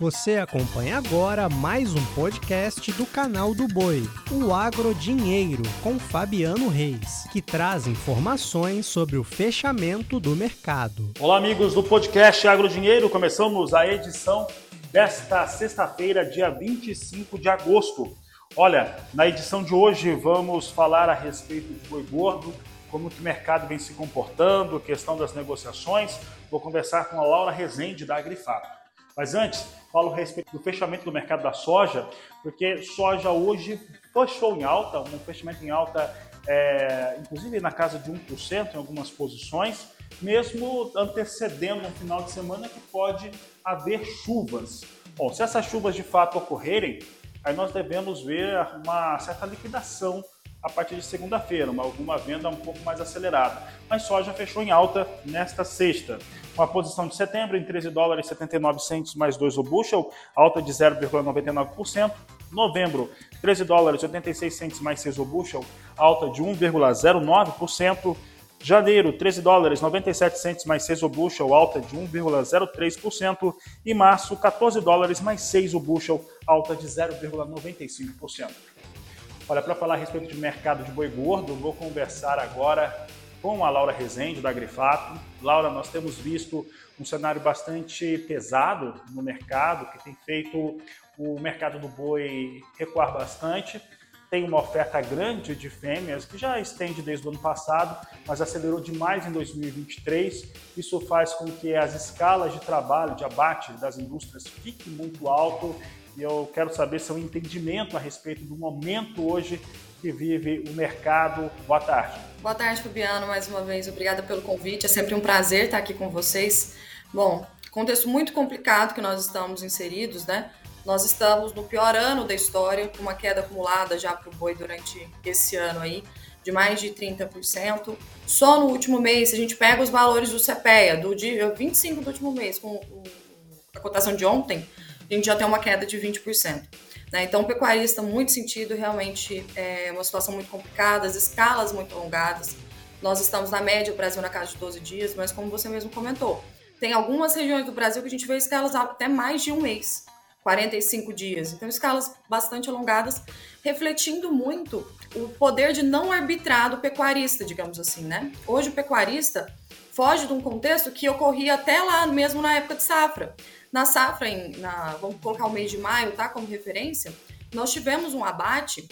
Você acompanha agora mais um podcast do canal do Boi, o Agro Dinheiro, com Fabiano Reis, que traz informações sobre o fechamento do mercado. Olá, amigos do podcast Agro Dinheiro. Começamos a edição desta sexta-feira, dia 25 de agosto. Olha, na edição de hoje vamos falar a respeito de boi gordo, como que o mercado vem se comportando, questão das negociações. Vou conversar com a Laura Rezende da Agrifato. Mas antes, falo a respeito do fechamento do mercado da soja, porque soja hoje fechou em alta, um fechamento em alta, é, inclusive na casa de 1% em algumas posições, mesmo antecedendo um final de semana que pode haver chuvas. Bom, se essas chuvas de fato ocorrerem, aí nós devemos ver uma certa liquidação a partir de segunda-feira, alguma venda um pouco mais acelerada. Mas soja fechou em alta nesta sexta. Uma posição de setembro em 13 dólares e 79 centos mais 2 o bushel, alta de 0,99%. Novembro, 13 dólares e 86 centos mais 6 o bushel, alta de 1,09%. Janeiro, 13 dólares 97 centos mais 6 o bushel, alta de 1,03%. E março, 14 dólares mais 6 o bushel, alta de 0,95%. Olha, para falar a respeito de mercado de boi gordo, vou conversar agora com a Laura Rezende, da Grifato. Laura, nós temos visto um cenário bastante pesado no mercado, que tem feito o mercado do boi recuar bastante. Tem uma oferta grande de fêmeas, que já estende desde o ano passado, mas acelerou demais em 2023. Isso faz com que as escalas de trabalho, de abate das indústrias fiquem muito alto e eu quero saber seu entendimento a respeito do momento hoje que vive o mercado. Boa tarde. Boa tarde, Fabiano. Mais uma vez, obrigada pelo convite. É sempre um prazer estar aqui com vocês. Bom, contexto muito complicado que nós estamos inseridos, né? Nós estamos no pior ano da história, com uma queda acumulada já para o boi durante esse ano aí, de mais de 30%. Só no último mês, se a gente pega os valores do CPEA, do dia 25 do último mês, com a cotação de ontem, a gente já tem uma queda de 20%. Né? Então, o pecuarista, muito sentido, realmente é uma situação muito complicada, as escalas muito alongadas. Nós estamos na média, o Brasil na casa de 12 dias, mas como você mesmo comentou, tem algumas regiões do Brasil que a gente vê escalas até mais de um mês, 45 dias. Então, escalas bastante alongadas, refletindo muito o poder de não arbitrar do pecuarista, digamos assim, né? Hoje, o pecuarista foge de um contexto que ocorria até lá mesmo na época de safra. Na safra, em, na, vamos colocar o mês de maio, tá, como referência, nós tivemos um abate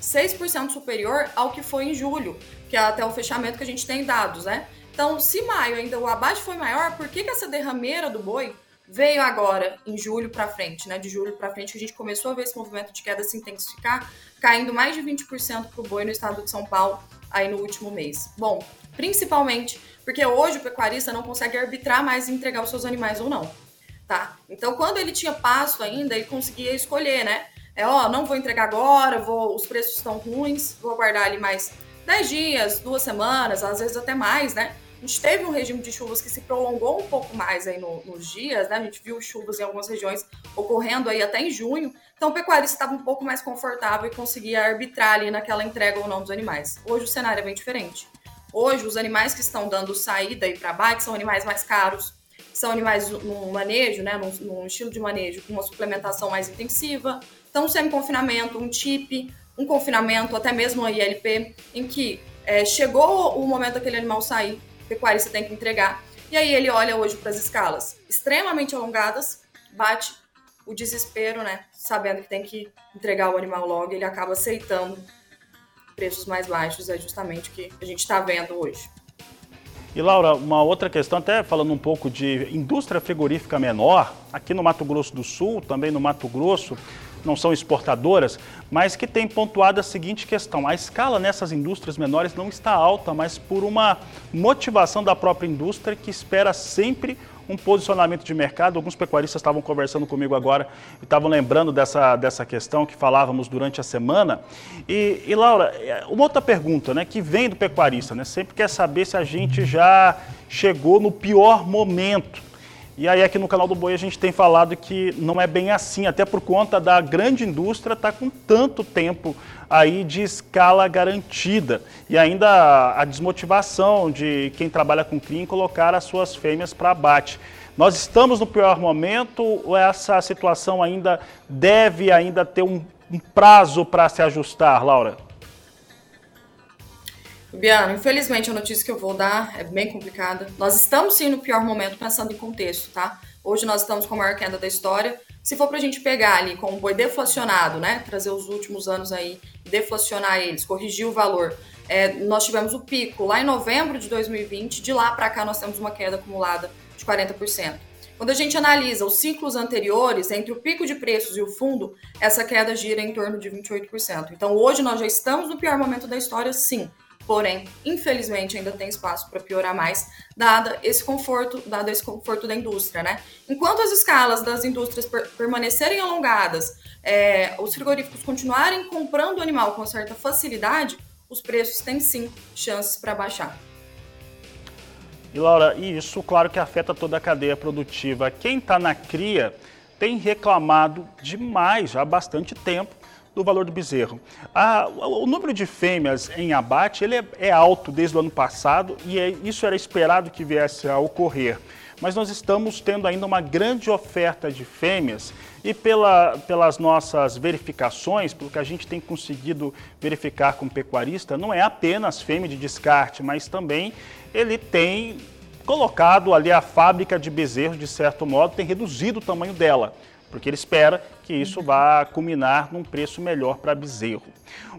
6% superior ao que foi em julho, que é até o fechamento que a gente tem dados, né? Então, se maio ainda o abate foi maior, por que, que essa derrameira do boi veio agora em julho para frente, né? De julho para frente que a gente começou a ver esse movimento de queda se intensificar, caindo mais de 20% para o boi no estado de São Paulo aí no último mês. Bom, principalmente porque hoje o pecuarista não consegue arbitrar mais entregar os seus animais ou não tá? Então, quando ele tinha pasto ainda, ele conseguia escolher, né? É, ó, não vou entregar agora, vou, os preços estão ruins, vou aguardar ali mais 10 dias, duas semanas, às vezes até mais, né? A gente teve um regime de chuvas que se prolongou um pouco mais aí no, nos dias, né? A gente viu chuvas em algumas regiões ocorrendo aí até em junho. Então o pecuarista estava um pouco mais confortável e conseguia arbitrar ali naquela entrega ou não dos animais. Hoje o cenário é bem diferente. Hoje os animais que estão dando saída aí para abate são animais mais caros, são animais num manejo, né, num, num, estilo de manejo com uma suplementação mais intensiva. Então, semi-confinamento, um TIP, um confinamento, até mesmo a ILP, em que é, chegou o momento daquele animal sair, o pecuarista tem que entregar. E aí ele olha hoje para as escalas extremamente alongadas, bate o desespero, né? Sabendo que tem que entregar o animal logo, ele acaba aceitando preços mais baixos, é justamente o que a gente está vendo hoje. E Laura, uma outra questão, até falando um pouco de indústria frigorífica menor, aqui no Mato Grosso do Sul, também no Mato Grosso, não são exportadoras, mas que tem pontuado a seguinte questão: a escala nessas indústrias menores não está alta, mas por uma motivação da própria indústria que espera sempre um posicionamento de mercado. Alguns pecuaristas estavam conversando comigo agora e estavam lembrando dessa, dessa questão que falávamos durante a semana. E, e Laura, é, uma outra pergunta né, que vem do pecuarista, né, sempre quer saber se a gente já chegou no pior momento. E aí aqui no canal do Boi a gente tem falado que não é bem assim, até por conta da grande indústria estar tá com tanto tempo aí de escala garantida e ainda a desmotivação de quem trabalha com cria em colocar as suas fêmeas para abate. Nós estamos no pior momento essa situação ainda deve ainda ter um prazo para se ajustar, Laura? Biano, infelizmente a notícia que eu vou dar é bem complicada. Nós estamos sim no pior momento pensando em contexto, tá? Hoje nós estamos com a maior queda da história. Se for para a gente pegar ali com um boi deflacionado, né? Trazer os últimos anos aí, deflacionar eles, corrigir o valor. É, nós tivemos o pico lá em novembro de 2020, de lá para cá nós temos uma queda acumulada de 40%. Quando a gente analisa os ciclos anteriores, entre o pico de preços e o fundo, essa queda gira em torno de 28%. Então hoje nós já estamos no pior momento da história, sim porém, infelizmente, ainda tem espaço para piorar mais, dada esse conforto, dado esse conforto da indústria, né? Enquanto as escalas das indústrias per permanecerem alongadas, é, os frigoríficos continuarem comprando o animal com certa facilidade, os preços têm sim chances para baixar. E Laura, isso claro que afeta toda a cadeia produtiva. Quem está na cria tem reclamado demais há bastante tempo do valor do bezerro. Ah, o número de fêmeas em abate ele é, é alto desde o ano passado e é, isso era esperado que viesse a ocorrer. Mas nós estamos tendo ainda uma grande oferta de fêmeas e pela, pelas nossas verificações, pelo que a gente tem conseguido verificar com o pecuarista, não é apenas fêmea de descarte, mas também ele tem colocado ali a fábrica de bezerros, de certo modo, tem reduzido o tamanho dela porque ele espera que isso vá culminar num preço melhor para bezerro.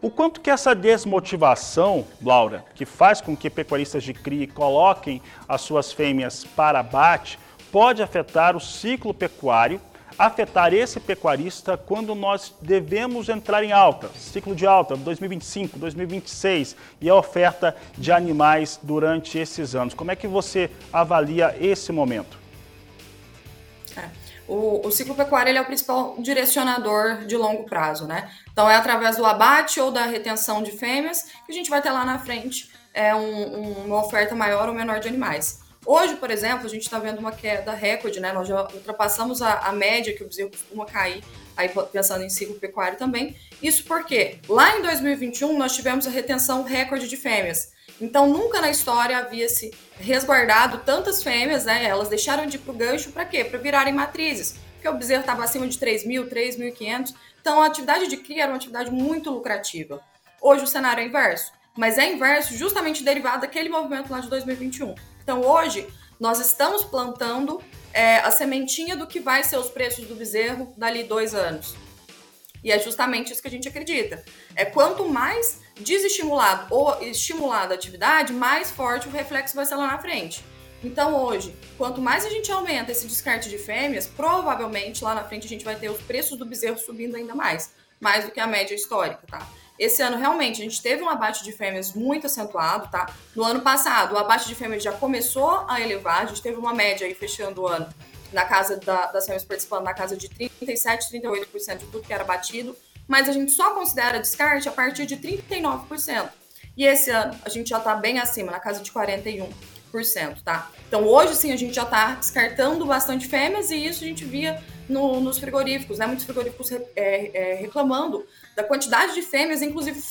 O quanto que essa desmotivação, Laura, que faz com que pecuaristas de cria coloquem as suas fêmeas para abate, pode afetar o ciclo pecuário, afetar esse pecuarista quando nós devemos entrar em alta, ciclo de alta, 2025, 2026, e a oferta de animais durante esses anos. Como é que você avalia esse momento? O, o ciclo pecuário é o principal direcionador de longo prazo, né? Então é através do abate ou da retenção de fêmeas que a gente vai ter lá na frente é, um, uma oferta maior ou menor de animais. Hoje, por exemplo, a gente está vendo uma queda recorde, né? Nós já ultrapassamos a, a média que o bezerro costuma cair, aí pensando em ciclo pecuário também. Isso porque lá em 2021 nós tivemos a retenção recorde de fêmeas. Então, nunca na história havia se resguardado tantas fêmeas, né? Elas deixaram de ir para o gancho para quê? Para virarem matrizes, porque o bezerro estava acima de 3 mil, 3.500. Então, a atividade de cria era uma atividade muito lucrativa. Hoje o cenário é inverso, mas é inverso justamente derivado daquele movimento lá de 2021. Então, hoje, nós estamos plantando é, a sementinha do que vai ser os preços do bezerro dali dois anos. E é justamente isso que a gente acredita. É quanto mais desestimulado ou estimulado a atividade, mais forte o reflexo vai ser lá na frente. Então, hoje, quanto mais a gente aumenta esse descarte de fêmeas, provavelmente lá na frente a gente vai ter os preços do bezerro subindo ainda mais, mais do que a média histórica, tá? Esse ano, realmente, a gente teve um abate de fêmeas muito acentuado, tá? No ano passado, o abate de fêmeas já começou a elevar, a gente teve uma média aí fechando o ano na casa da, das fêmeas participando na casa de 37, 38% de tudo que era batido, mas a gente só considera descarte a partir de 39%. E esse ano a gente já está bem acima, na casa de 41%, tá? Então hoje sim a gente já está descartando bastante fêmeas e isso a gente via no, nos frigoríficos, né? Muitos frigoríficos é, é, reclamando da quantidade de fêmeas, inclusive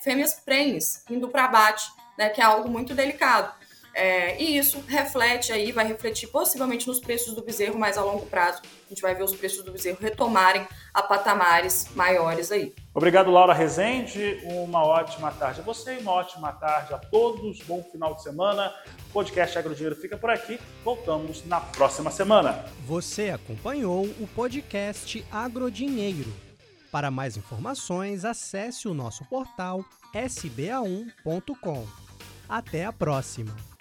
fêmeas prenhes, indo para abate, né? Que é algo muito delicado. É, e isso reflete aí, vai refletir possivelmente nos preços do bezerro mais a longo prazo. A gente vai ver os preços do bezerro retomarem a patamares maiores aí. Obrigado, Laura Rezende. Uma ótima tarde a você e uma ótima tarde a todos. Bom final de semana. O podcast Agrodinheiro fica por aqui. Voltamos na próxima semana. Você acompanhou o podcast Agrodinheiro. Para mais informações, acesse o nosso portal sba1.com. Até a próxima!